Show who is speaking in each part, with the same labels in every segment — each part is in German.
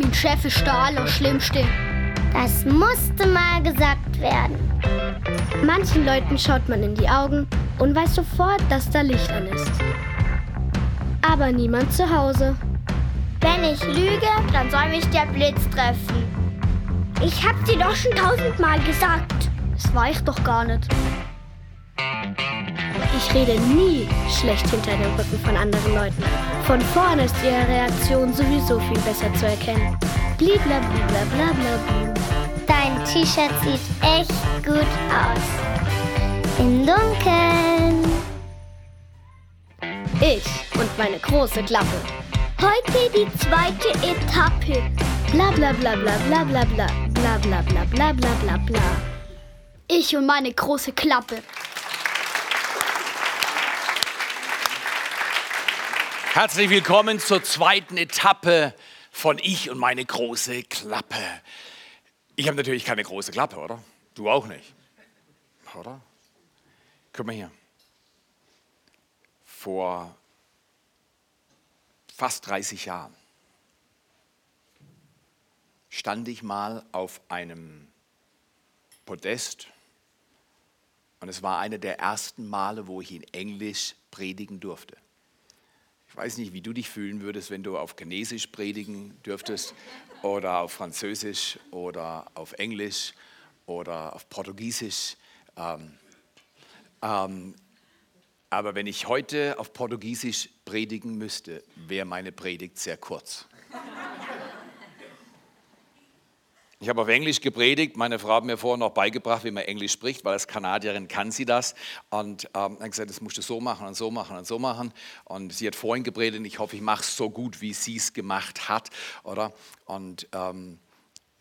Speaker 1: Mein Chef ist der Allerschlimmste.
Speaker 2: Das musste mal gesagt werden.
Speaker 3: Manchen Leuten schaut man in die Augen und weiß sofort, dass da Licht an ist. Aber niemand zu Hause.
Speaker 2: Wenn ich lüge, dann soll mich der Blitz treffen.
Speaker 1: Ich hab dir doch schon tausendmal gesagt.
Speaker 3: Das war ich doch gar nicht. Ich rede nie schlecht hinter dem Rücken von anderen Leuten. Von vorne ist ihre Reaktion sowieso viel besser zu erkennen. Blibla blibla bla bla.
Speaker 2: Dein T-Shirt sieht echt gut aus. Im Dunkeln.
Speaker 3: Ich und meine große Klappe.
Speaker 1: Heute die zweite Etappe.
Speaker 3: Bla bla bla bla bla bla bla bla bla bla bla bla bla.
Speaker 1: Ich und meine große Klappe.
Speaker 4: Herzlich willkommen zur zweiten Etappe von Ich und meine große Klappe. Ich habe natürlich keine große Klappe, oder? Du auch nicht. Oder? Guck mal hier. Vor fast 30 Jahren stand ich mal auf einem Podest und es war eine der ersten Male, wo ich in Englisch predigen durfte. Ich weiß nicht, wie du dich fühlen würdest, wenn du auf Chinesisch predigen dürftest oder auf Französisch oder auf Englisch oder auf Portugiesisch. Ähm, ähm, aber wenn ich heute auf Portugiesisch predigen müsste, wäre meine Predigt sehr kurz. Ich habe auf Englisch gepredigt. Meine Frau hat mir vorher noch beigebracht, wie man Englisch spricht, weil als Kanadierin kann sie das. Und ähm, hat gesagt, das musst du so machen und so machen und so machen. Und sie hat vorhin gepredigt. Ich hoffe, ich mache es so gut, wie sie es gemacht hat, oder? Und ähm,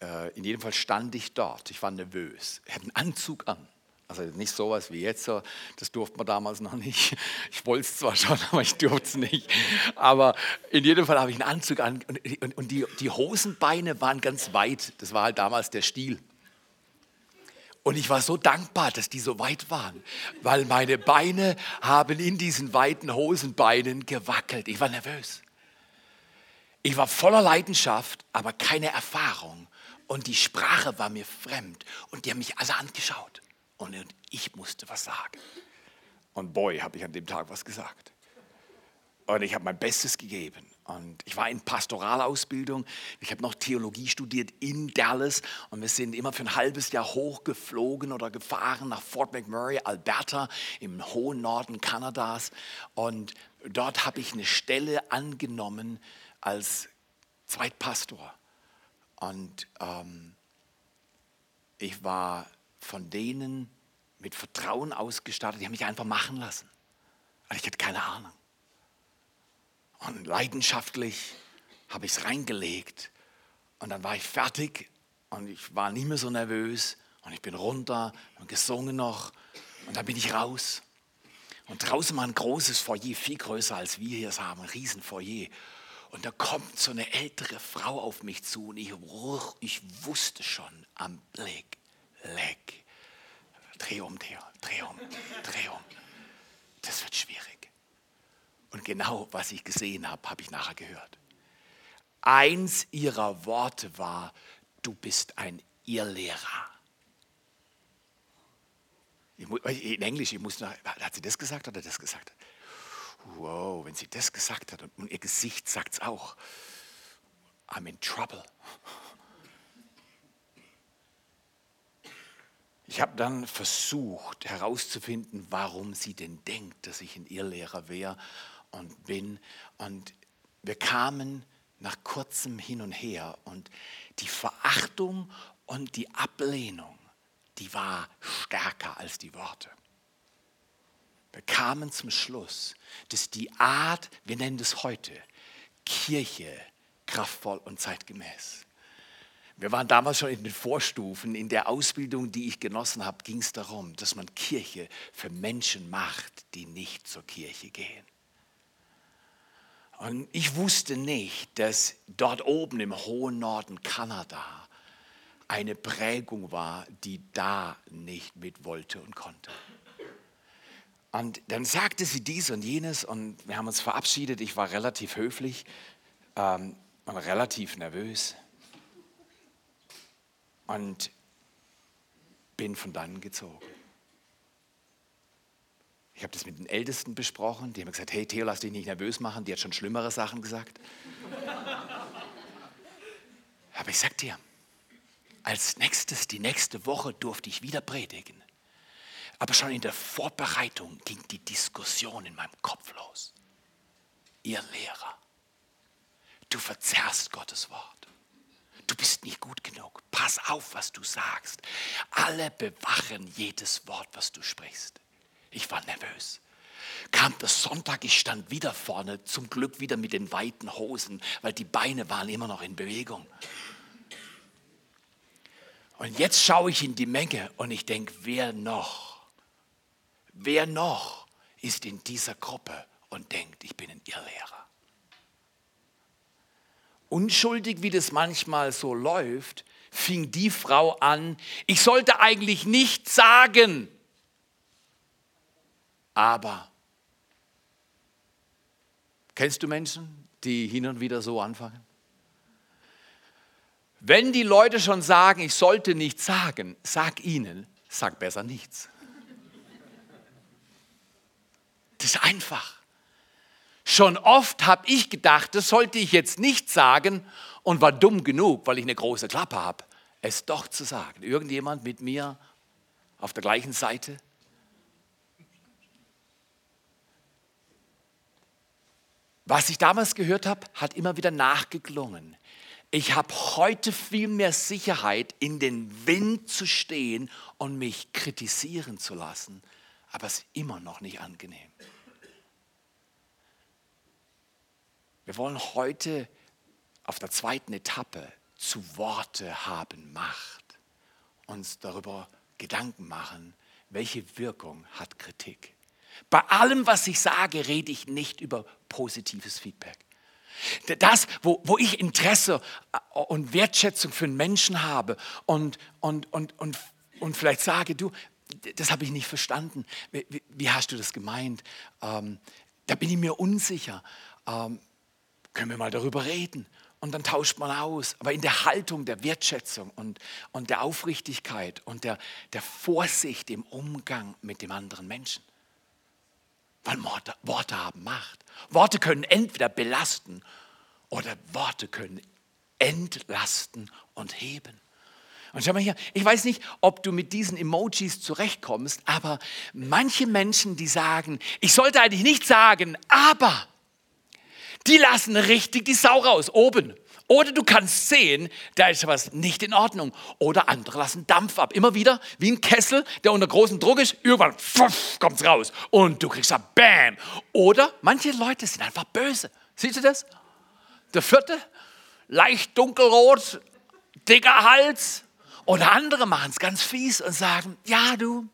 Speaker 4: äh, in jedem Fall stand ich dort. Ich war nervös. Ich hatte einen Anzug an. Also nicht sowas wie jetzt, das durfte man damals noch nicht. Ich wollte es zwar schon, aber ich durfte es nicht. Aber in jedem Fall habe ich einen Anzug an und, und die, die Hosenbeine waren ganz weit. Das war halt damals der Stil. Und ich war so dankbar, dass die so weit waren, weil meine Beine haben in diesen weiten Hosenbeinen gewackelt. Ich war nervös. Ich war voller Leidenschaft, aber keine Erfahrung. Und die Sprache war mir fremd. Und die haben mich alle angeschaut. Und ich musste was sagen. Und boy, habe ich an dem Tag was gesagt. Und ich habe mein Bestes gegeben. Und ich war in Pastoralausbildung. Ich habe noch Theologie studiert in Dallas. Und wir sind immer für ein halbes Jahr hochgeflogen oder gefahren nach Fort McMurray, Alberta, im hohen Norden Kanadas. Und dort habe ich eine Stelle angenommen als Zweitpastor. Und ähm, ich war von denen mit Vertrauen ausgestattet, die haben mich einfach machen lassen. Also ich hatte keine Ahnung. Und leidenschaftlich habe ich es reingelegt. Und dann war ich fertig und ich war nicht mehr so nervös. Und ich bin runter und gesungen noch. Und dann bin ich raus. Und draußen war ein großes Foyer, viel größer als wir hier haben, ein Riesenfoyer. Und da kommt so eine ältere Frau auf mich zu und ich, ich wusste schon am Blick, leck, dreh um, dreh, dreh um, dreh um. Das wird schwierig. Und genau, was ich gesehen habe, habe ich nachher gehört. Eins ihrer Worte war, du bist ein Irrlehrer. In Englisch, ich muss noch, hat sie das gesagt oder das gesagt? Wow, wenn sie das gesagt hat und ihr Gesicht sagt es auch, I'm in trouble. Ich habe dann versucht herauszufinden, warum sie denn denkt, dass ich ein Irrlehrer wäre und bin. Und wir kamen nach kurzem Hin und Her und die Verachtung und die Ablehnung, die war stärker als die Worte. Wir kamen zum Schluss, dass die Art, wir nennen das heute, Kirche kraftvoll und zeitgemäß wir waren damals schon in den Vorstufen. In der Ausbildung, die ich genossen habe, ging es darum, dass man Kirche für Menschen macht, die nicht zur Kirche gehen. Und ich wusste nicht, dass dort oben im hohen Norden Kanada eine Prägung war, die da nicht mit wollte und konnte. Und dann sagte sie dies und jenes und wir haben uns verabschiedet. Ich war relativ höflich ähm, und relativ nervös. Und bin von dann gezogen. Ich habe das mit den Ältesten besprochen. Die haben gesagt, hey Theo, lass dich nicht nervös machen. Die hat schon schlimmere Sachen gesagt. Aber ich sag dir, als nächstes, die nächste Woche durfte ich wieder predigen. Aber schon in der Vorbereitung ging die Diskussion in meinem Kopf los. Ihr Lehrer, du verzerrst Gottes Wort. Du bist nicht gut genug. Pass auf, was du sagst. Alle bewachen jedes Wort, was du sprichst. Ich war nervös. Kam der Sonntag, ich stand wieder vorne, zum Glück wieder mit den weiten Hosen, weil die Beine waren immer noch in Bewegung. Und jetzt schaue ich in die Menge und ich denke, wer noch, wer noch ist in dieser Gruppe und denkt, ich bin ein Irrlehrer. Unschuldig, wie das manchmal so läuft, fing die Frau an, ich sollte eigentlich nicht sagen, aber. Kennst du Menschen, die hin und wieder so anfangen? Wenn die Leute schon sagen, ich sollte nichts sagen, sag ihnen, sag besser nichts. Das ist einfach. Schon oft habe ich gedacht, das sollte ich jetzt nicht sagen und war dumm genug, weil ich eine große Klappe habe, es doch zu sagen. Irgendjemand mit mir auf der gleichen Seite? Was ich damals gehört habe, hat immer wieder nachgeklungen. Ich habe heute viel mehr Sicherheit, in den Wind zu stehen und mich kritisieren zu lassen, aber es ist immer noch nicht angenehm. Wir wollen heute auf der zweiten Etappe zu Worte haben Macht, uns darüber Gedanken machen, welche Wirkung hat Kritik. Bei allem, was ich sage, rede ich nicht über positives Feedback. Das, wo, wo ich Interesse äh, und Wertschätzung für einen Menschen habe und, und, und, und, und vielleicht sage, du, das habe ich nicht verstanden. Wie, wie, hast du das gemeint? Ähm, da bin ich mir unsicher. Ähm, können wir mal darüber reden? Und dann tauscht man aus. Aber in der Haltung der Wertschätzung und, und der Aufrichtigkeit und der, der Vorsicht im Umgang mit dem anderen Menschen. Weil Worte, Worte haben Macht. Worte können entweder belasten oder Worte können entlasten und heben. Und schau mal hier, ich weiß nicht, ob du mit diesen Emojis zurechtkommst, aber manche Menschen, die sagen, ich sollte eigentlich nicht sagen, aber, die lassen richtig die Sau raus, oben. Oder du kannst sehen, da ist was nicht in Ordnung. Oder andere lassen Dampf ab. Immer wieder wie ein Kessel, der unter großem Druck ist. Irgendwann kommt es raus. Und du kriegst da Bam. Oder manche Leute sind einfach böse. Siehst du das? Der vierte, leicht dunkelrot, dicker Hals. Oder andere machen es ganz fies und sagen, ja du,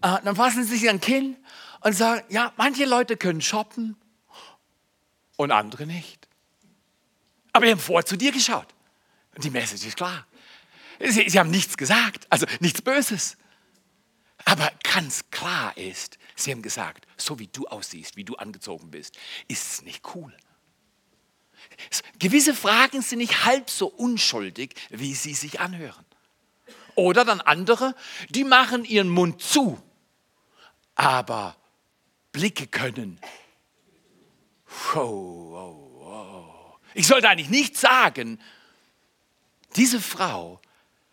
Speaker 4: äh, dann fassen sie sich ein Kinn und sagen, ja, manche Leute können shoppen und andere nicht. Aber wir haben vorher zu dir geschaut. Und die Message ist klar. Sie, sie haben nichts gesagt, also nichts Böses. Aber ganz klar ist, sie haben gesagt, so wie du aussiehst, wie du angezogen bist, ist es nicht cool. Gewisse Fragen sind nicht halb so unschuldig, wie sie sich anhören. Oder dann andere, die machen ihren Mund zu, aber Blicke können. Wow, wow, ich sollte eigentlich nicht sagen, diese Frau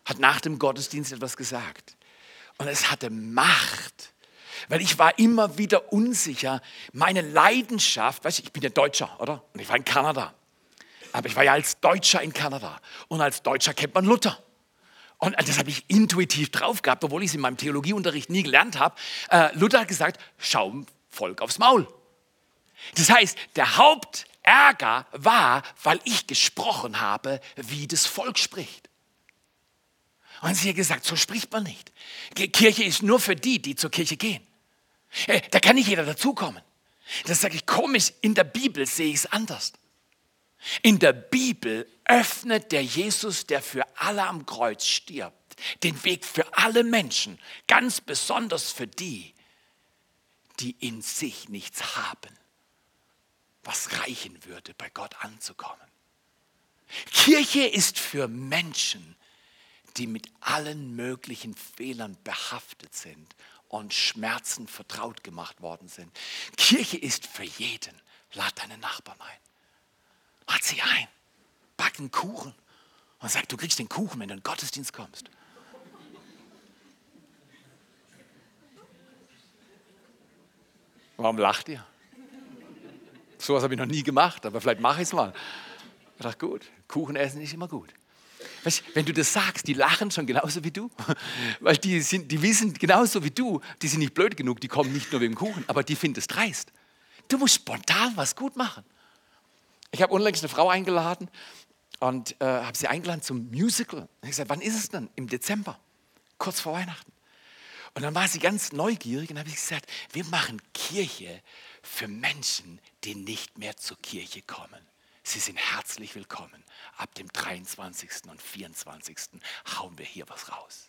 Speaker 4: hat nach dem Gottesdienst etwas gesagt. Und es hatte Macht, weil ich war immer wieder unsicher. Meine Leidenschaft, weißt du, ich bin ja Deutscher, oder? Und ich war in Kanada. Aber ich war ja als Deutscher in Kanada. Und als Deutscher kennt man Luther. Und das habe ich intuitiv drauf gehabt, obwohl ich es in meinem Theologieunterricht nie gelernt habe. Äh, Luther hat gesagt, schau Volk aufs Maul. Das heißt, der Haupt, Ärger war, weil ich gesprochen habe, wie das Volk spricht. Und sie hat gesagt, so spricht man nicht. Kirche ist nur für die, die zur Kirche gehen. Äh, da kann nicht jeder dazukommen. Das sage ich komisch, in der Bibel sehe ich es anders. In der Bibel öffnet der Jesus, der für alle am Kreuz stirbt, den Weg für alle Menschen, ganz besonders für die, die in sich nichts haben was reichen würde, bei Gott anzukommen. Kirche ist für Menschen, die mit allen möglichen Fehlern behaftet sind und Schmerzen vertraut gemacht worden sind. Kirche ist für jeden. Lad deine Nachbarn ein. Lad sie ein. Back einen Kuchen und sag, du kriegst den Kuchen, wenn du in den Gottesdienst kommst. Warum lacht ihr? So was habe ich noch nie gemacht, aber vielleicht mache ich es mal. Ich dachte, gut, Kuchen essen ist immer gut. Weißt, wenn du das sagst, die lachen schon genauso wie du. Weil die, sind, die wissen genauso wie du, die sind nicht blöd genug, die kommen nicht nur wegen Kuchen, aber die finden es dreist. Du musst spontan was gut machen. Ich habe unlängst eine Frau eingeladen und äh, habe sie eingeladen zum Musical. Ich gesagt, wann ist es denn? Im Dezember, kurz vor Weihnachten. Und dann war sie ganz neugierig und habe ich gesagt, wir machen Kirche für Menschen, die nicht mehr zur Kirche kommen. Sie sind herzlich willkommen. Ab dem 23. und 24. hauen wir hier was raus.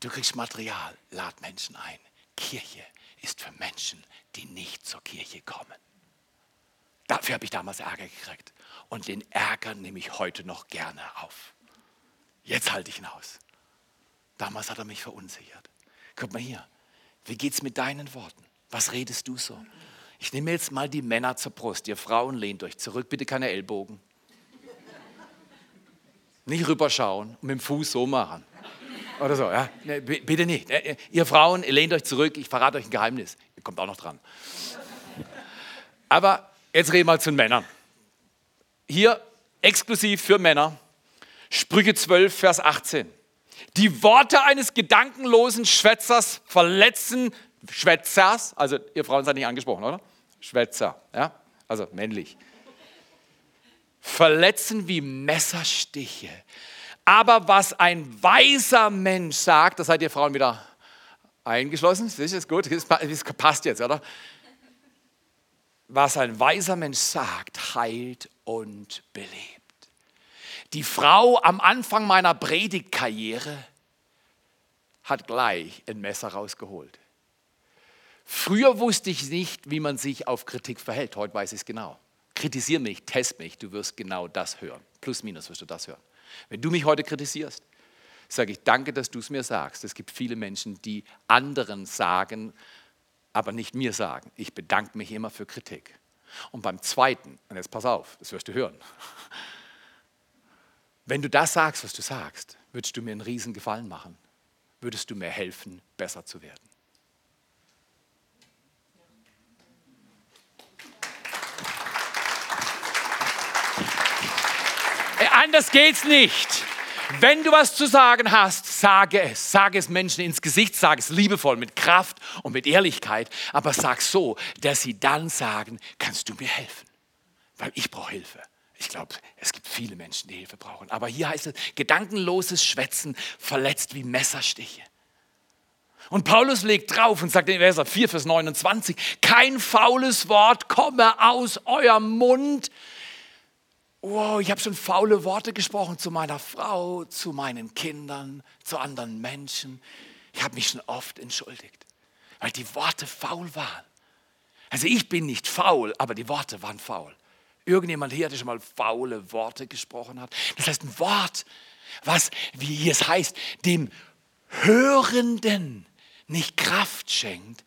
Speaker 4: Du kriegst Material, lad Menschen ein. Kirche ist für Menschen, die nicht zur Kirche kommen. Dafür habe ich damals Ärger gekriegt. Und den Ärger nehme ich heute noch gerne auf. Jetzt halte ich ihn aus. Damals hat er mich verunsichert. Guck mal hier. Wie geht es mit deinen Worten? Was redest du so? Ich nehme jetzt mal die Männer zur Brust. Ihr Frauen lehnt euch zurück, bitte keine Ellbogen. Nicht rüberschauen und mit dem Fuß so machen. Oder so, ja. Bitte nicht. Ihr Frauen, lehnt euch zurück, ich verrate euch ein Geheimnis. Ihr kommt auch noch dran. Aber jetzt reden wir mal zu den Männern. Hier exklusiv für Männer. Sprüche 12, Vers 18. Die Worte eines gedankenlosen Schwätzers verletzen, Schwätzers, also ihr Frauen seid nicht angesprochen, oder? Schwätzer, ja, also männlich. Verletzen wie Messerstiche. Aber was ein weiser Mensch sagt, das seid ihr Frauen wieder eingeschlossen, ist gut, das passt jetzt, oder? Was ein weiser Mensch sagt, heilt und belebt die Frau am Anfang meiner Predigtkarriere hat gleich ein Messer rausgeholt. Früher wusste ich nicht, wie man sich auf Kritik verhält. Heute weiß ich es genau. Kritisiere mich, test mich, du wirst genau das hören. Plus, minus wirst du das hören. Wenn du mich heute kritisierst, sage ich danke, dass du es mir sagst. Es gibt viele Menschen, die anderen sagen, aber nicht mir sagen. Ich bedanke mich immer für Kritik. Und beim zweiten, und jetzt pass auf, das wirst du hören, wenn du das sagst, was du sagst, würdest du mir einen riesen Gefallen machen. Würdest du mir helfen, besser zu werden. Äh, anders geht's nicht. Wenn du was zu sagen hast, sage es. Sage es Menschen ins Gesicht, sage es liebevoll, mit Kraft und mit Ehrlichkeit. Aber sag so, dass sie dann sagen, kannst du mir helfen? Weil ich brauche Hilfe. Ich glaube, es gibt viele Menschen, die Hilfe brauchen. Aber hier heißt es, gedankenloses Schwätzen verletzt wie Messerstiche. Und Paulus legt drauf und sagt in Vers 4, Vers 29, kein faules Wort komme aus eurem Mund. Wow, ich habe schon faule Worte gesprochen zu meiner Frau, zu meinen Kindern, zu anderen Menschen. Ich habe mich schon oft entschuldigt, weil die Worte faul waren. Also ich bin nicht faul, aber die Worte waren faul. Irgendjemand hier, der schon mal faule Worte gesprochen hat. Das heißt, ein Wort, was, wie es heißt, dem Hörenden nicht Kraft schenkt.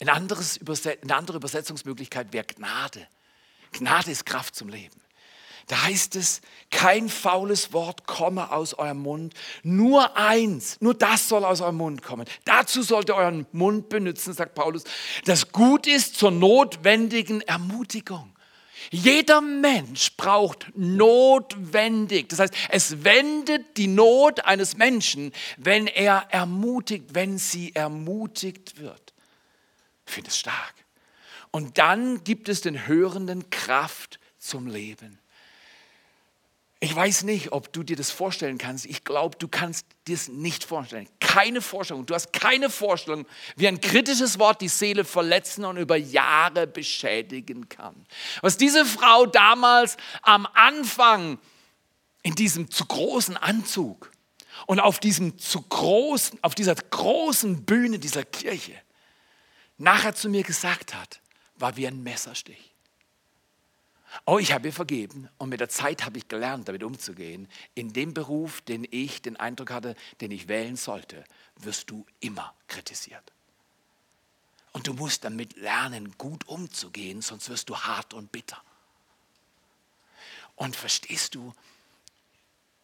Speaker 4: Ein anderes eine andere Übersetzungsmöglichkeit wäre Gnade. Gnade ist Kraft zum Leben. Da heißt es, kein faules Wort komme aus eurem Mund, nur eins, nur das soll aus eurem Mund kommen. Dazu sollt ihr euren Mund benutzen, sagt Paulus, das gut ist zur notwendigen Ermutigung. Jeder Mensch braucht notwendig, das heißt, es wendet die Not eines Menschen, wenn er ermutigt, wenn sie ermutigt wird. Ich finde es stark. Und dann gibt es den Hörenden Kraft zum Leben. Ich weiß nicht, ob du dir das vorstellen kannst. Ich glaube, du kannst dir es nicht vorstellen. Keine Vorstellung. Du hast keine Vorstellung, wie ein kritisches Wort die Seele verletzen und über Jahre beschädigen kann. Was diese Frau damals am Anfang in diesem zu großen Anzug und auf diesem zu großen, auf dieser großen Bühne dieser Kirche nachher zu mir gesagt hat, war wie ein Messerstich. Oh, ich habe ihr vergeben und mit der Zeit habe ich gelernt, damit umzugehen. In dem Beruf, den ich den Eindruck hatte, den ich wählen sollte, wirst du immer kritisiert. Und du musst damit lernen, gut umzugehen, sonst wirst du hart und bitter. Und verstehst du,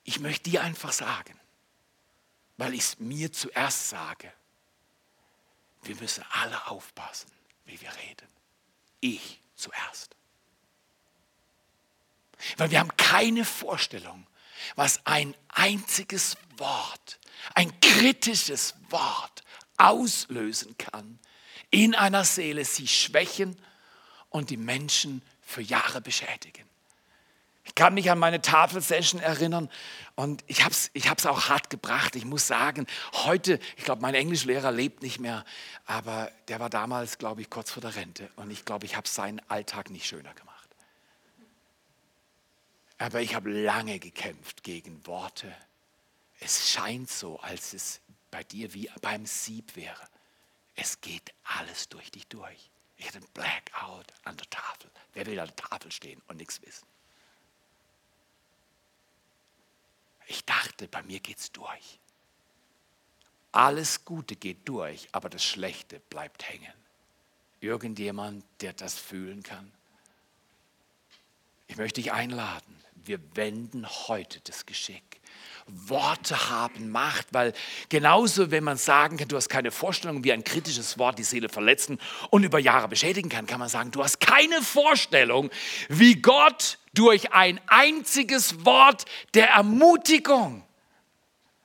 Speaker 4: ich möchte dir einfach sagen, weil ich es mir zuerst sage, wir müssen alle aufpassen, wie wir reden. Ich zuerst. Weil wir haben keine Vorstellung, was ein einziges Wort, ein kritisches Wort auslösen kann in einer Seele, sie schwächen und die Menschen für Jahre beschädigen. Ich kann mich an meine Tafelsession erinnern und ich habe es ich hab's auch hart gebracht. Ich muss sagen, heute, ich glaube, mein Englischlehrer lebt nicht mehr, aber der war damals, glaube ich, kurz vor der Rente und ich glaube, ich habe seinen Alltag nicht schöner gemacht. Aber ich habe lange gekämpft gegen Worte. Es scheint so, als es bei dir wie beim Sieb wäre. Es geht alles durch dich durch. Ich hatte ein Blackout an der Tafel. Wer will an der Tafel stehen und nichts wissen? Ich dachte, bei mir geht es durch. Alles Gute geht durch, aber das Schlechte bleibt hängen. Irgendjemand, der das fühlen kann? Ich möchte dich einladen. Wir wenden heute das Geschick. Worte haben Macht, weil genauso, wenn man sagen kann, du hast keine Vorstellung, wie ein kritisches Wort die Seele verletzen und über Jahre beschädigen kann, kann man sagen, du hast keine Vorstellung, wie Gott durch ein einziges Wort der Ermutigung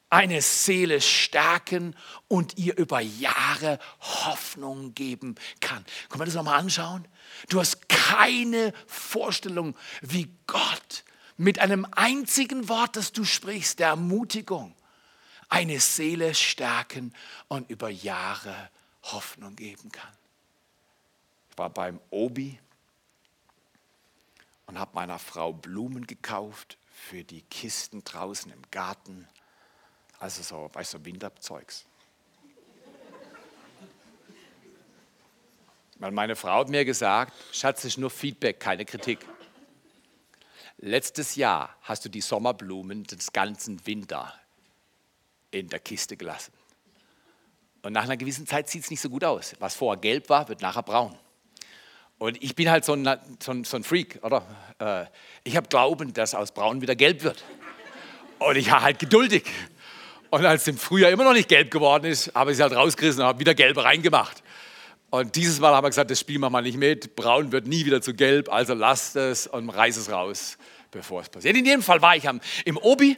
Speaker 4: eine Seele stärken und ihr über Jahre Hoffnung geben kann. Können wir das nochmal anschauen? Du hast keine Vorstellung, wie Gott mit einem einzigen Wort, das du sprichst, der Ermutigung, eine Seele stärken und über Jahre Hoffnung geben kann. Ich war beim Obi und habe meiner Frau Blumen gekauft für die Kisten draußen im Garten. Also so, weißt du, Winterzeugs. Weil meine Frau hat mir gesagt, Schatz, ist nur Feedback, keine Kritik. Letztes Jahr hast du die Sommerblumen des ganzen Winter in der Kiste gelassen. Und nach einer gewissen Zeit sieht es nicht so gut aus. Was vorher gelb war, wird nachher braun. Und ich bin halt so ein, so ein, so ein Freak, oder? Äh, ich habe Glauben, dass aus braun wieder gelb wird. Und ich war halt geduldig. Und als es im Frühjahr immer noch nicht gelb geworden ist, habe ich es halt rausgerissen und habe wieder gelb reingemacht. Und dieses Mal haben wir gesagt, das Spiel machen wir nicht mit. Braun wird nie wieder zu gelb, also lasst es und reiß es raus, bevor es passiert. In jedem Fall war ich am, im Obi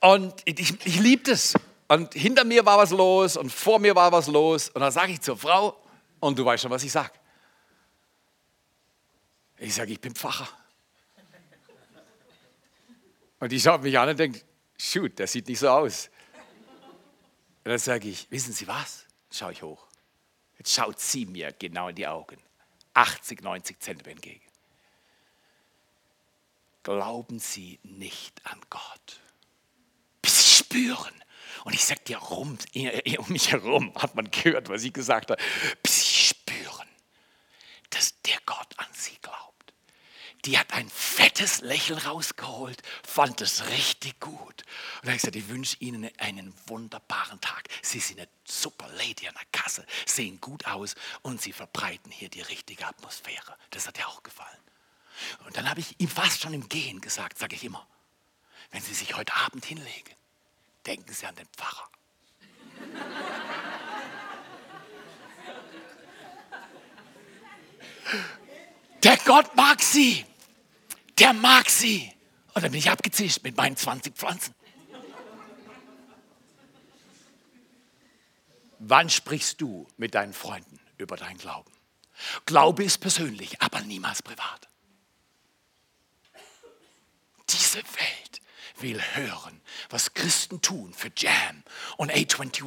Speaker 4: und ich, ich liebte es. Und hinter mir war was los und vor mir war was los. Und dann sage ich zur Frau, und du weißt schon, was ich sage. Ich sage, ich bin Pfarrer. Und die schaut mich an und denkt, shoot, das sieht nicht so aus. Und dann sage ich, wissen Sie was? Schaue ich hoch. Jetzt schaut sie mir genau in die Augen. 80, 90 Zentimeter entgegen. Glauben Sie nicht an Gott. Bis Sie spüren. Und ich sage dir, rum, um mich herum hat man gehört, was ich gesagt habe. Bis Sie spüren, dass der Gott an Sie glaubt die hat ein fettes Lächeln rausgeholt, fand es richtig gut. Und dann habe ich gesagt, ich wünsche Ihnen einen wunderbaren Tag. Sie sind eine super Lady an der Kasse, sehen gut aus und Sie verbreiten hier die richtige Atmosphäre. Das hat ihr auch gefallen. Und dann habe ich ihm fast schon im Gehen gesagt, sage ich immer, wenn Sie sich heute Abend hinlegen, denken Sie an den Pfarrer. Der Gott mag sie der mag sie. Und dann bin ich abgezischt mit meinen 20 Pflanzen. Wann sprichst du mit deinen Freunden über deinen Glauben? Glaube ist persönlich, aber niemals privat. Diese Welt will hören, was Christen tun für Jam und A21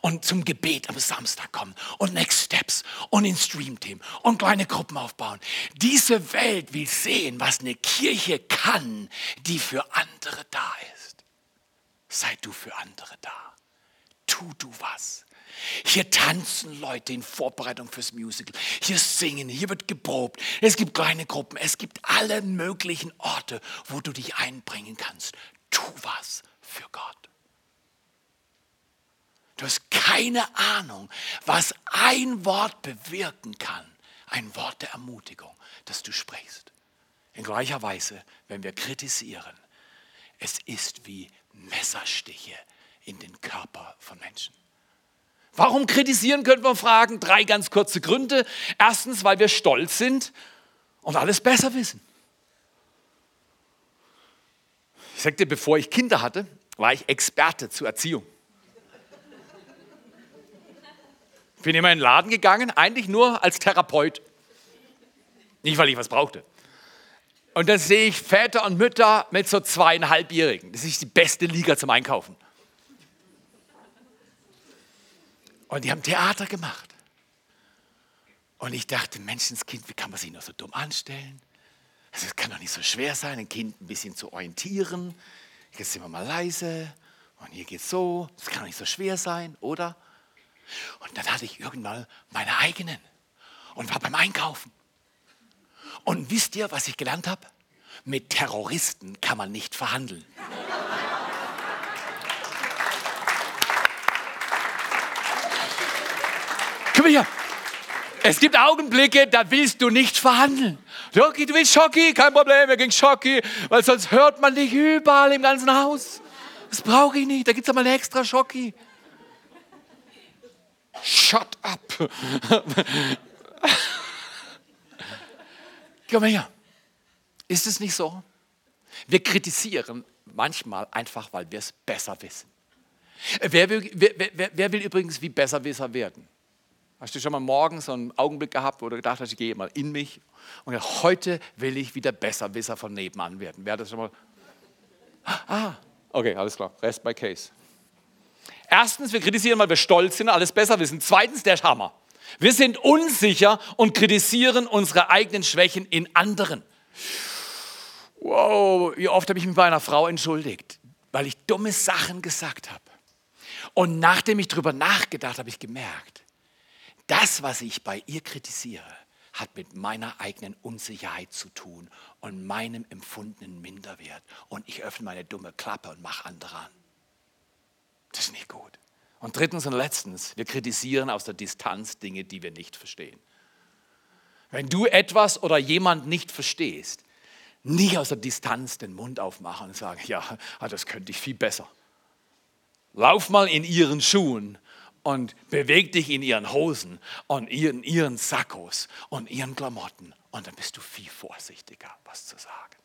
Speaker 4: und zum Gebet am Samstag kommen und Next Steps und in Streamteam und kleine Gruppen aufbauen. Diese Welt will sehen, was eine Kirche kann, die für andere da ist. Sei du für andere da. Tu du was. Hier tanzen Leute in Vorbereitung fürs Musical. Hier singen, hier wird geprobt. Es gibt kleine Gruppen. Es gibt alle möglichen Orte, wo du dich einbringen kannst. Tu was für Gott. Du hast keine Ahnung, was ein Wort bewirken kann. Ein Wort der Ermutigung, das du sprichst. In gleicher Weise, wenn wir kritisieren, es ist wie Messerstiche in den Körper von Menschen. Warum kritisieren, könnte man fragen. Drei ganz kurze Gründe. Erstens, weil wir stolz sind und alles besser wissen. Ich sagte, bevor ich Kinder hatte, war ich Experte zur Erziehung. Bin immer in den Laden gegangen, eigentlich nur als Therapeut. Nicht, weil ich was brauchte. Und dann sehe ich Väter und Mütter mit so zweieinhalbjährigen. Das ist die beste Liga zum Einkaufen. Und die haben Theater gemacht. Und ich dachte, Menschenskind, wie kann man sich noch so dumm anstellen? Also es kann doch nicht so schwer sein, ein Kind ein bisschen zu orientieren. Jetzt sind wir mal leise und hier geht's so. Das kann doch nicht so schwer sein, oder? Und dann hatte ich irgendwann meine eigenen und war beim Einkaufen. Und wisst ihr, was ich gelernt habe? Mit Terroristen kann man nicht verhandeln. Her. Es gibt Augenblicke, da willst du nicht verhandeln. Schocki, du willst Schocki, kein Problem, wir gehen Schocki, weil sonst hört man dich überall im ganzen Haus. Das brauche ich nicht, da gibt es mal eine extra Schocki. Shut up. Komm her. Ist es nicht so? Wir kritisieren manchmal einfach, weil wir es besser wissen. Wer will, wer, wer, wer will übrigens wie Besserwisser werden? Hast du schon mal morgens so einen Augenblick gehabt, wo du gedacht hast, ich gehe mal in mich und gedacht, heute will ich wieder Besserwisser von nebenan werden? Wer hat das schon mal? Ah, okay, alles klar. Rest by case. Erstens, wir kritisieren, weil wir stolz sind, alles besser wissen. Zweitens, der Hammer. Wir sind unsicher und kritisieren unsere eigenen Schwächen in anderen. Wow, wie oft habe ich mich bei einer Frau entschuldigt, weil ich dumme Sachen gesagt habe. Und nachdem ich darüber nachgedacht habe, habe ich gemerkt, das, was ich bei ihr kritisiere, hat mit meiner eigenen Unsicherheit zu tun und meinem empfundenen Minderwert. Und ich öffne meine dumme Klappe und mache andere an. Das ist nicht gut. Und drittens und letztens, wir kritisieren aus der Distanz Dinge, die wir nicht verstehen. Wenn du etwas oder jemand nicht verstehst, nicht aus der Distanz den Mund aufmachen und sagen, ja, das könnte ich viel besser. Lauf mal in ihren Schuhen und beweg dich in ihren Hosen und in ihren Sakkos und ihren Klamotten und dann bist du viel vorsichtiger, was zu sagen.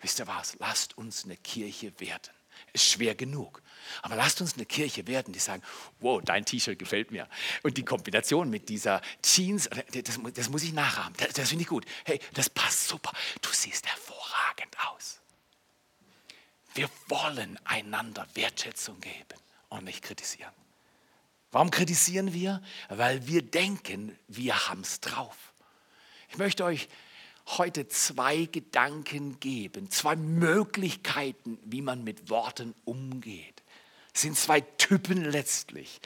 Speaker 4: Wisst ihr was? Lasst uns eine Kirche werden ist schwer genug. Aber lasst uns eine Kirche werden, die sagen, wow, dein T-Shirt gefällt mir. Und die Kombination mit dieser Jeans, das, das muss ich nachahmen. Das, das finde ich gut. Hey, das passt super. Du siehst hervorragend aus. Wir wollen einander Wertschätzung geben und nicht kritisieren. Warum kritisieren wir? Weil wir denken, wir haben es drauf. Ich möchte euch heute zwei Gedanken geben, zwei Möglichkeiten, wie man mit Worten umgeht. Das sind zwei Typen letztlich.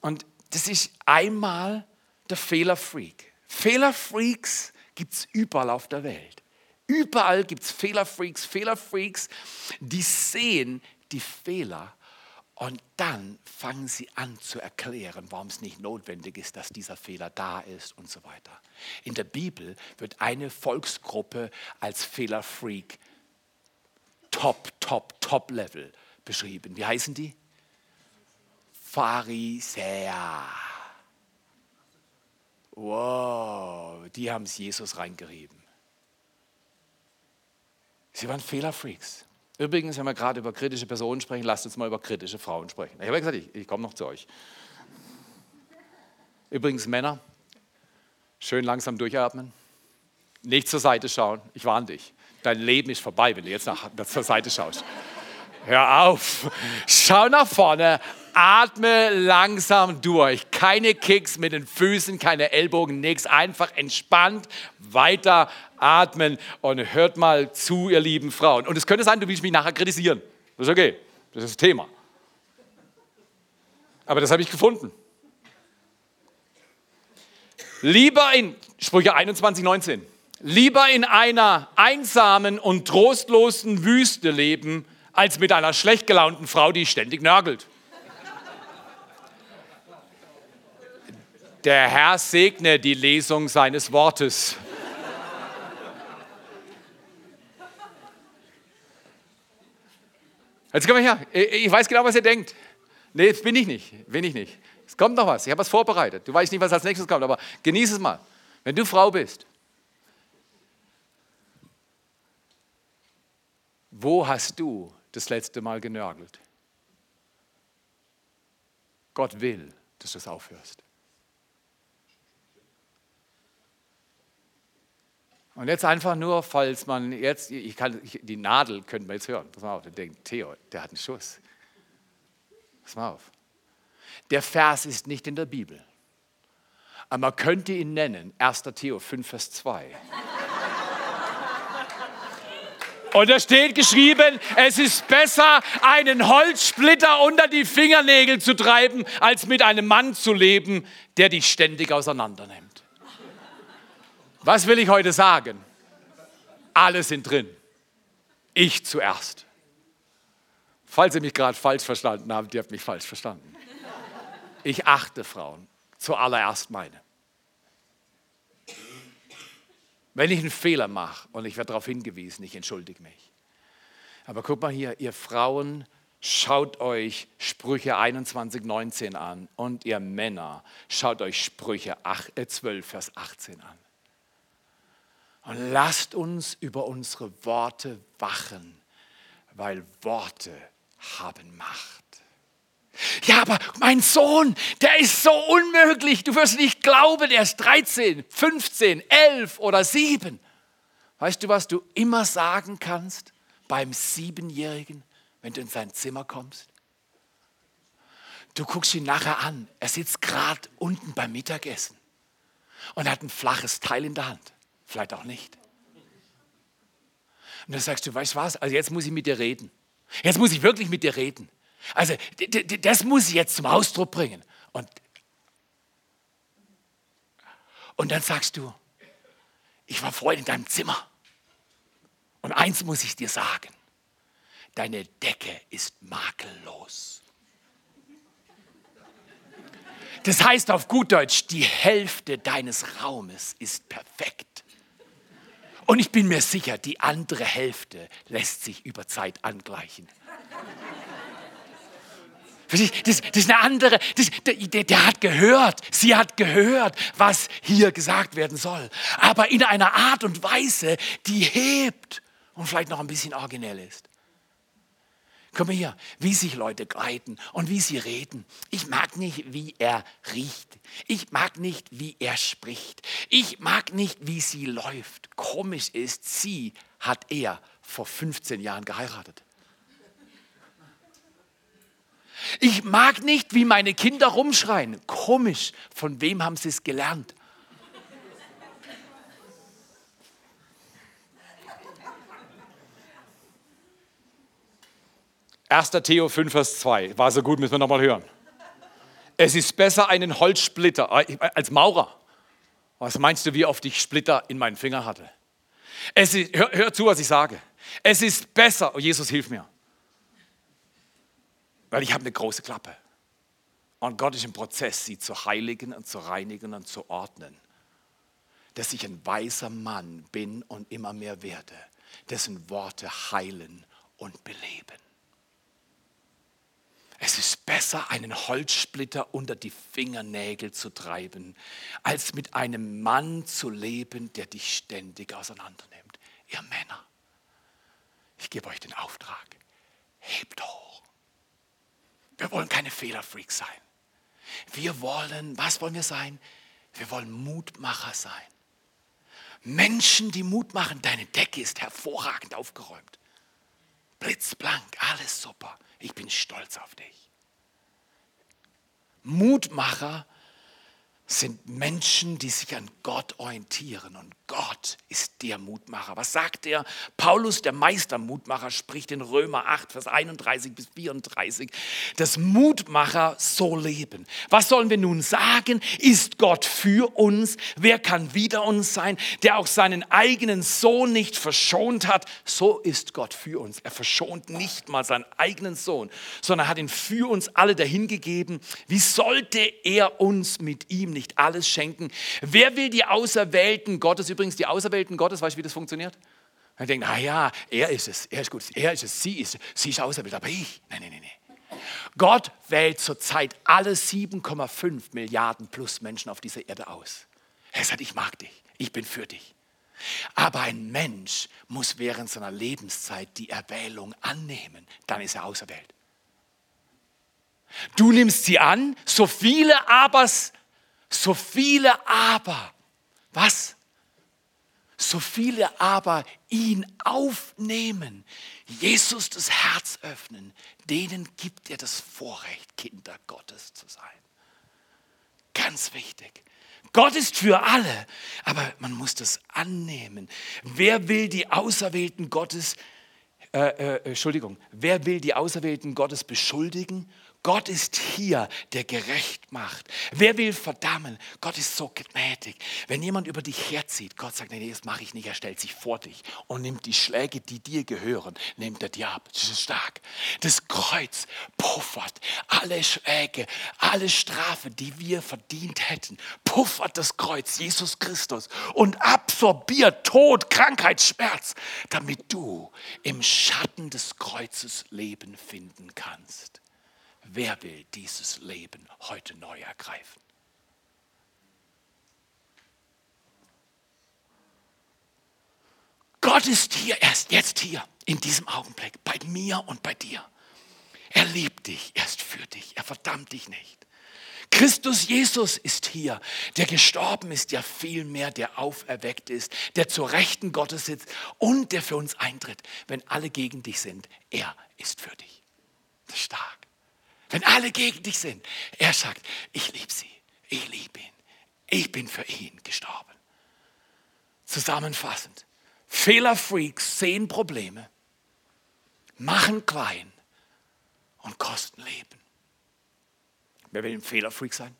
Speaker 4: Und das ist einmal der Fehlerfreak. Fehlerfreaks gibt es überall auf der Welt. Überall gibt es Fehlerfreaks, Fehlerfreaks, die sehen die Fehler und dann fangen sie an zu erklären, warum es nicht notwendig ist, dass dieser Fehler da ist und so weiter. In der Bibel wird eine Volksgruppe als Fehlerfreak Top, Top, Top-Level beschrieben. Wie heißen die? Pharisäer. Wow, die haben es Jesus reingerieben. Sie waren Fehlerfreaks. Übrigens, wenn wir gerade über kritische Personen sprechen, lasst uns mal über kritische Frauen sprechen. Ich habe ja gesagt, ich, ich komme noch zu euch. Übrigens, Männer, schön langsam durchatmen. Nicht zur Seite schauen. Ich warne dich. Dein Leben ist vorbei, wenn du jetzt nach, zur Seite schaust. Hör auf. Schau nach vorne. Atme langsam durch. Keine Kicks mit den Füßen, keine Ellbogen, nichts. Einfach entspannt weiter atmen und hört mal zu, ihr lieben Frauen. Und es könnte sein, du willst mich nachher kritisieren. Das ist okay. Das ist das Thema. Aber das habe ich gefunden. Lieber in, Sprüche 21, 19, lieber in einer einsamen und trostlosen Wüste leben, als mit einer schlecht gelaunten Frau, die ständig nörgelt. Der Herr segne die Lesung seines Wortes. Jetzt komm mal her. Ich weiß genau, was ihr denkt. Nee, jetzt bin ich nicht. Bin ich nicht. Es kommt noch was. Ich habe was vorbereitet. Du weißt nicht, was als nächstes kommt, aber genieße es mal. Wenn du Frau bist, wo hast du das letzte Mal genörgelt? Gott will, dass du es aufhörst. Und jetzt einfach nur, falls man jetzt, ich kann, die Nadel könnten wir jetzt hören. Pass mal auf, der denkt, Theo, der hat einen Schuss. Pass mal auf. Der Vers ist nicht in der Bibel. Aber man könnte ihn nennen, 1. Theo 5, Vers 2. Und da steht geschrieben, es ist besser, einen Holzsplitter unter die Fingernägel zu treiben, als mit einem Mann zu leben, der dich ständig auseinandernimmt. Was will ich heute sagen? Alle sind drin. Ich zuerst. Falls ihr mich gerade falsch verstanden habt, ihr habt mich falsch verstanden. Ich achte Frauen, zuallererst meine. Wenn ich einen Fehler mache und ich werde darauf hingewiesen, ich entschuldige mich. Aber guck mal hier, ihr Frauen, schaut euch Sprüche 21, 19 an und ihr Männer, schaut euch Sprüche 12, äh, Vers 18 an. Und lasst uns über unsere Worte wachen, weil Worte haben Macht. Ja, aber mein Sohn, der ist so unmöglich. Du wirst nicht glauben, er ist 13, 15, 11 oder 7. Weißt du, was du immer sagen kannst beim Siebenjährigen, wenn du in sein Zimmer kommst? Du guckst ihn nachher an. Er sitzt gerade unten beim Mittagessen und hat ein flaches Teil in der Hand vielleicht auch nicht. Und dann sagst du, weißt du was, also jetzt muss ich mit dir reden. Jetzt muss ich wirklich mit dir reden. Also das muss ich jetzt zum Ausdruck bringen. Und, und dann sagst du, ich war vorhin in deinem Zimmer. Und eins muss ich dir sagen, deine Decke ist makellos. Das heißt auf gut Deutsch, die Hälfte deines Raumes ist perfekt. Und ich bin mir sicher, die andere Hälfte lässt sich über Zeit angleichen. Das, das ist eine andere, das, der, der, hat gehört, sie hat gehört, was hier gesagt werden soll. Aber in einer Art und Weise, die hebt und vielleicht noch ein bisschen originell ist. Komm hier, wie sich Leute kleiden und wie sie reden. Ich mag nicht, wie er riecht. Ich mag nicht, wie er spricht. Ich mag nicht, wie sie läuft. Komisch ist, sie hat er vor 15 Jahren geheiratet. Ich mag nicht, wie meine Kinder rumschreien. Komisch, von wem haben sie es gelernt? 1. Theo 5, Vers 2. War so gut, müssen wir nochmal hören. Es ist besser, einen Holzsplitter äh, als Maurer. Was meinst du, wie oft ich Splitter in meinen Finger hatte? Es ist, hör, hör zu, was ich sage. Es ist besser, oh Jesus, hilf mir. Weil ich habe eine große Klappe. Und Gott ist im Prozess, sie zu heiligen und zu reinigen und zu ordnen. Dass ich ein weiser Mann bin und immer mehr werde, dessen Worte heilen und beleben. Es ist besser, einen Holzsplitter unter die Fingernägel zu treiben, als mit einem Mann zu leben, der dich ständig auseinandernimmt. Ihr Männer, ich gebe euch den Auftrag, hebt hoch. Wir wollen keine Fehlerfreaks sein. Wir wollen, was wollen wir sein? Wir wollen Mutmacher sein. Menschen, die Mut machen. Deine Decke ist hervorragend aufgeräumt. Blitzblank, alles super. Ich bin stolz auf dich. Mutmacher sind Menschen, die sich an Gott orientieren. Und Gott ist der Mutmacher. Was sagt er? Paulus, der Meistermutmacher, spricht in Römer 8, Vers 31 bis 34, dass Mutmacher so leben. Was sollen wir nun sagen? Ist Gott für uns? Wer kann wider uns sein, der auch seinen eigenen Sohn nicht verschont hat? So ist Gott für uns. Er verschont nicht mal seinen eigenen Sohn, sondern hat ihn für uns alle dahingegeben. Wie sollte er uns mit ihm nicht alles schenken? Wer will die Auserwählten Gottes übrigens die Auserwählten Gottes, weißt du, wie das funktioniert? Man denkt, na ja, er ist es, er ist gut, er ist es, sie ist, sie ist auserwählt, aber ich, nein, nein, nein, nein. Gott wählt zurzeit alle 7,5 Milliarden plus Menschen auf dieser Erde aus. Er sagt, ich mag dich, ich bin für dich. Aber ein Mensch muss während seiner Lebenszeit die Erwählung annehmen, dann ist er auserwählt. Du nimmst sie an, so viele Abers, so viele Aber. Was? So viele aber ihn aufnehmen, Jesus das Herz öffnen, denen gibt er das Vorrecht, Kinder Gottes zu sein. Ganz wichtig. Gott ist für alle, aber man muss das annehmen. Wer will die Auserwählten Gottes, äh, äh, Entschuldigung, wer will die Auserwählten Gottes beschuldigen? Gott ist hier, der gerecht macht. Wer will verdammen? Gott ist so gnädig. Wenn jemand über dich herzieht, Gott sagt, nee, das mache ich nicht, er stellt sich vor dich und nimmt die Schläge, die dir gehören, nimmt er dir ab. Das ist stark. Das Kreuz puffert alle Schläge, alle Strafe, die wir verdient hätten, puffert das Kreuz, Jesus Christus, und absorbiert Tod, Krankheit, Schmerz, damit du im Schatten des Kreuzes Leben finden kannst. Wer will dieses Leben heute neu ergreifen? Gott ist hier, er ist jetzt hier, in diesem Augenblick, bei mir und bei dir. Er liebt dich, er ist für dich, er verdammt dich nicht. Christus Jesus ist hier, der gestorben ist, ja vielmehr, der auferweckt ist, der zur Rechten Gottes sitzt und der für uns eintritt, wenn alle gegen dich sind. Er ist für dich. Das ist stark. Wenn alle gegen dich sind. Er sagt, ich liebe sie, ich liebe ihn, ich bin für ihn gestorben. Zusammenfassend, Fehlerfreaks sehen Probleme, machen klein und kosten Leben. Wer will ein Fehlerfreak sein?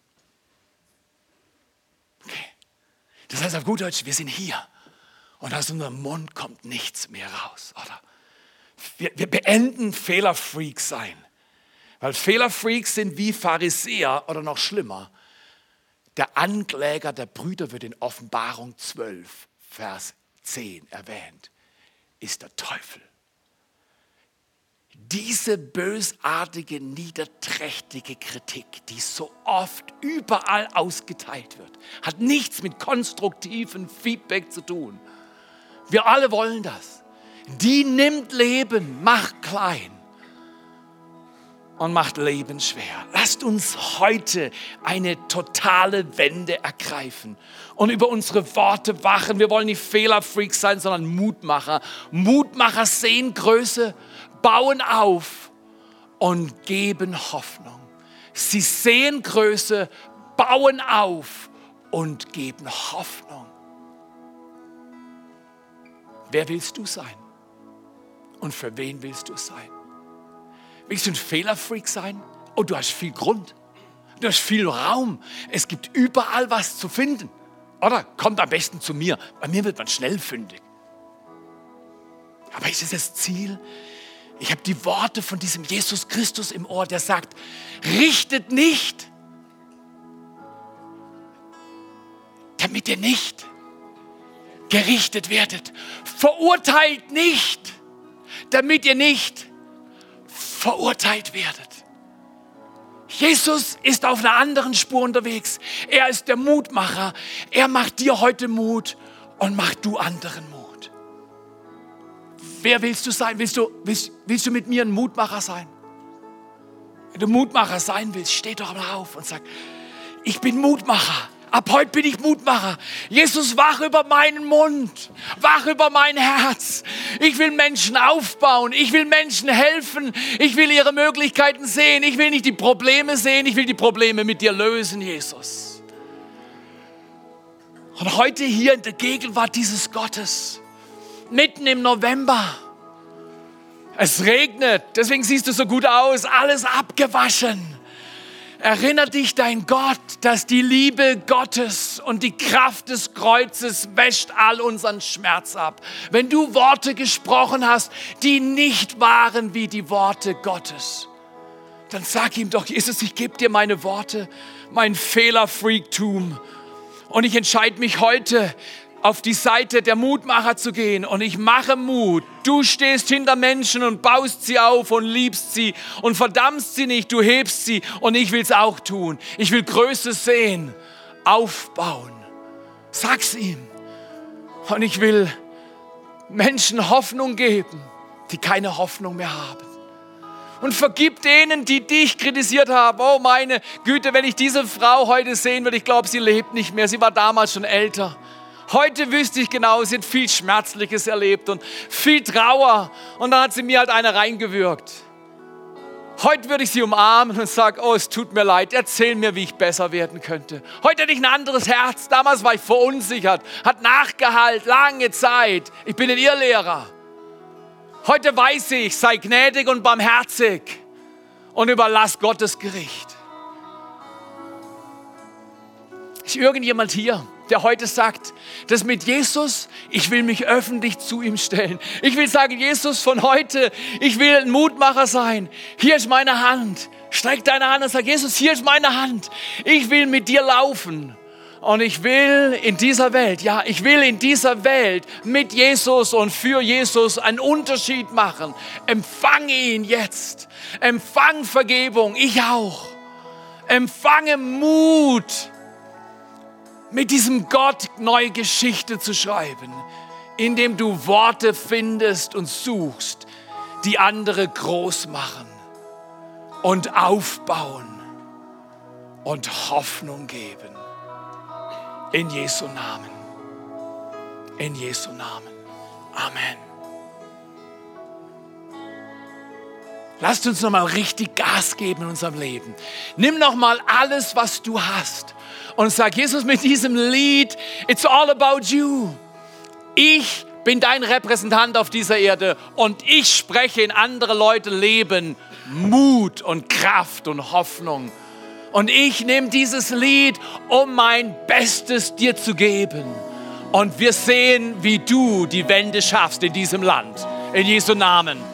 Speaker 4: Okay. Das heißt auf gut Deutsch, wir sind hier und aus unserem Mund kommt nichts mehr raus, oder? Wir, wir beenden Fehlerfreak sein. Weil Fehlerfreaks sind wie Pharisäer oder noch schlimmer. Der Ankläger der Brüder wird in Offenbarung 12, Vers 10 erwähnt, ist der Teufel. Diese bösartige, niederträchtige Kritik, die so oft überall ausgeteilt wird, hat nichts mit konstruktivem Feedback zu tun. Wir alle wollen das. Die nimmt Leben, macht klein und macht Leben schwer. Lasst uns heute eine totale Wende ergreifen und über unsere Worte wachen. Wir wollen nicht Fehlerfreaks sein, sondern Mutmacher. Mutmacher sehen Größe, bauen auf und geben Hoffnung. Sie sehen Größe, bauen auf und geben Hoffnung. Wer willst du sein? Und für wen willst du sein? Willst du ein Fehlerfreak sein? Oh, du hast viel Grund. Du hast viel Raum. Es gibt überall was zu finden. Oder kommt am besten zu mir. Bei mir wird man schnell fündig. Aber ist es das Ziel? Ich habe die Worte von diesem Jesus Christus im Ohr, der sagt, richtet nicht, damit ihr nicht gerichtet werdet. Verurteilt nicht, damit ihr nicht verurteilt werdet. Jesus ist auf einer anderen Spur unterwegs. Er ist der Mutmacher. Er macht dir heute Mut und macht du anderen Mut. Wer willst du sein? Willst du, willst, willst du mit mir ein Mutmacher sein? Wenn du Mutmacher sein willst, steh doch mal auf und sag, ich bin Mutmacher. Ab heute bin ich Mutmacher. Jesus, wach über meinen Mund, wach über mein Herz. Ich will Menschen aufbauen, ich will Menschen helfen, ich will ihre Möglichkeiten sehen, ich will nicht die Probleme sehen, ich will die Probleme mit dir lösen, Jesus. Und heute hier in der Gegenwart dieses Gottes, mitten im November, es regnet, deswegen siehst du so gut aus, alles abgewaschen. Erinnert dich dein Gott, dass die Liebe Gottes und die Kraft des Kreuzes wäscht all unseren Schmerz ab. Wenn du Worte gesprochen hast, die nicht waren wie die Worte Gottes, dann sag ihm doch, Jesus, ich gebe dir meine Worte, mein Fehlerfreaktum. Und ich entscheide mich heute, auf die Seite der Mutmacher zu gehen und ich mache Mut. Du stehst hinter Menschen und baust sie auf und liebst sie und verdammst sie nicht, du hebst sie und ich will es auch tun. Ich will Größe sehen, aufbauen. Sag's ihm. Und ich will Menschen Hoffnung geben, die keine Hoffnung mehr haben. Und vergib denen, die dich kritisiert haben. Oh meine Güte, wenn ich diese Frau heute sehen würde, ich glaube, sie lebt nicht mehr. Sie war damals schon älter. Heute wüsste ich genau, sie hat viel Schmerzliches erlebt und viel Trauer. Und dann hat sie mir halt eine reingewürgt. Heute würde ich sie umarmen und sagen, oh, es tut mir leid, erzähl mir, wie ich besser werden könnte. Heute hätte ich ein anderes Herz. Damals war ich verunsichert, hat nachgehalt, lange Zeit. Ich bin ein Irrlehrer. Heute weiß ich, sei gnädig und barmherzig und überlass Gottes Gericht. Ist irgendjemand hier, der heute sagt, dass mit Jesus, ich will mich öffentlich zu ihm stellen. Ich will sagen, Jesus von heute, ich will ein Mutmacher sein. Hier ist meine Hand. Streck deine Hand und sag, Jesus, hier ist meine Hand. Ich will mit dir laufen. Und ich will in dieser Welt, ja, ich will in dieser Welt mit Jesus und für Jesus einen Unterschied machen. Empfange ihn jetzt. Empfang Vergebung, ich auch. Empfange Mut mit diesem Gott neue Geschichte zu schreiben, indem du Worte findest und suchst, die andere groß machen und aufbauen und Hoffnung geben. In Jesu Namen. In Jesu Namen. Amen. Lasst uns nochmal richtig Gas geben in unserem Leben. Nimm nochmal alles, was du hast und sag, Jesus, mit diesem Lied, it's all about you. Ich bin dein Repräsentant auf dieser Erde und ich spreche in andere Leute Leben Mut und Kraft und Hoffnung. Und ich nehme dieses Lied, um mein Bestes dir zu geben. Und wir sehen, wie du die Wende schaffst in diesem Land. In Jesu Namen.